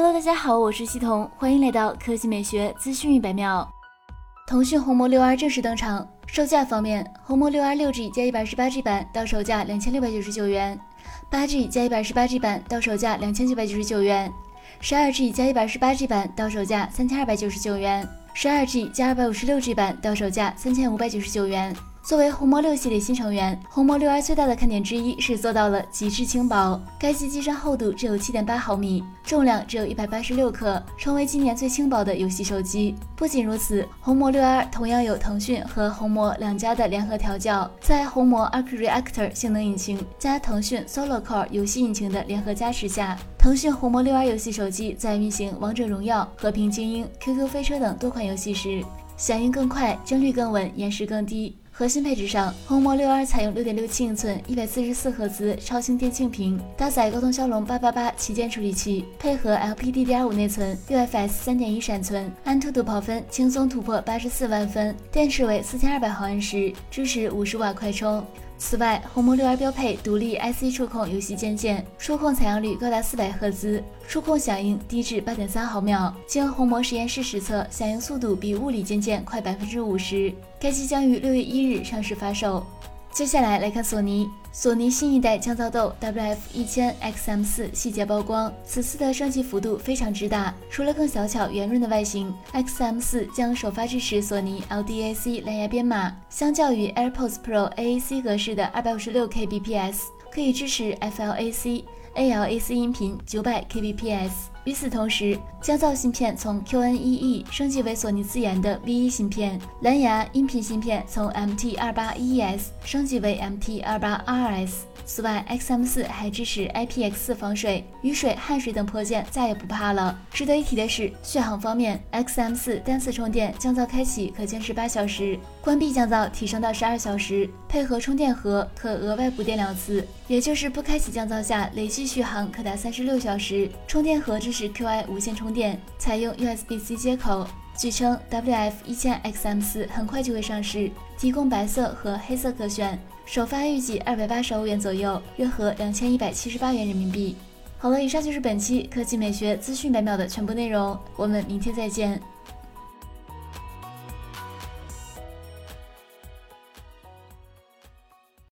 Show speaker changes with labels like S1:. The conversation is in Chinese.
S1: Hello，大家好，我是西彤，欢迎来到科技美学资讯一百秒。腾讯红魔六 R 正式登场，售价方面，红魔六 R 六 G 加一百二十八 G 版到手价两千六百九十九元，八 G 加一百二十八 G 版到手价两千九百九十九元，十二 G 加一百二十八 G 版到手价三千二百九十九元，十二 G 加二百五十六 G 版到手价三千五百九十九元。作为红魔六系列新成员，红魔六 R 最大的看点之一是做到了极致轻薄。该机机身厚度只有七点八毫米，重量只有一百八十六克，成为今年最轻薄的游戏手机。不仅如此，红魔六 R 同样有腾讯和红魔两家的联合调教，在红魔 Arc Reactor 性能引擎加腾讯 Solo Core 游戏引擎的联合加持下，腾讯红魔六 R 游戏手机在运行王者荣耀、和平精英、QQ 飞车等多款游戏时，响应更快，帧率更稳，延时更低。核心配置上，红魔六 R 采用六点六七英寸、一百四十四赫兹超清电竞屏，搭载高通骁龙八八八旗舰处理器，配合 LPDDR 五内存、UFS 三点一闪存，安兔兔跑分轻松突破八十四万分，电池为四千二百毫安时，支持五十瓦快充。此外，红魔六 R 标配独立 IC 触控游戏键键，触控采样率高达四百赫兹，触控响应低至八点三毫秒。经红魔实验室实测，响应速度比物理键键快百分之五十。该机将于六月一日上市发售。接下来来看索尼，索尼新一代降噪豆 WF 一千 XM 四细节曝光，此次的升级幅度非常之大。除了更小巧圆润的外形，XM 四将首发支持索尼 LDAC 蓝牙编码，相较于 AirPods Pro AAC 格式的二百五十六 Kbps，可以支持 FLAC、ALAC 音频九百 Kbps。与此同时，降噪芯片从 QNEE 升级为索尼自研的 V1 芯片，蓝牙音频芯片从 MT28ES 升级为 MT28RS。此外，XM4 还支持 IPX4 防水，雨水、汗水等泼溅再也不怕了。值得一提的是，续航方面，XM4 单次充电降噪开启可坚持八小时，关闭降噪提升到十二小时，配合充电盒可额外补电两次，也就是不开启降噪下累计续航可达三十六小时。充电盒支持 QI 无线充电，采用 USB-C 接口。据称，WF 一千 XM 四很快就会上市，提供白色和黑色可选。首发预计二百八十欧元左右，约合两千一百七十八元人民币。好了，以上就是本期科技美学资讯百秒的全部内容，我们明天再见。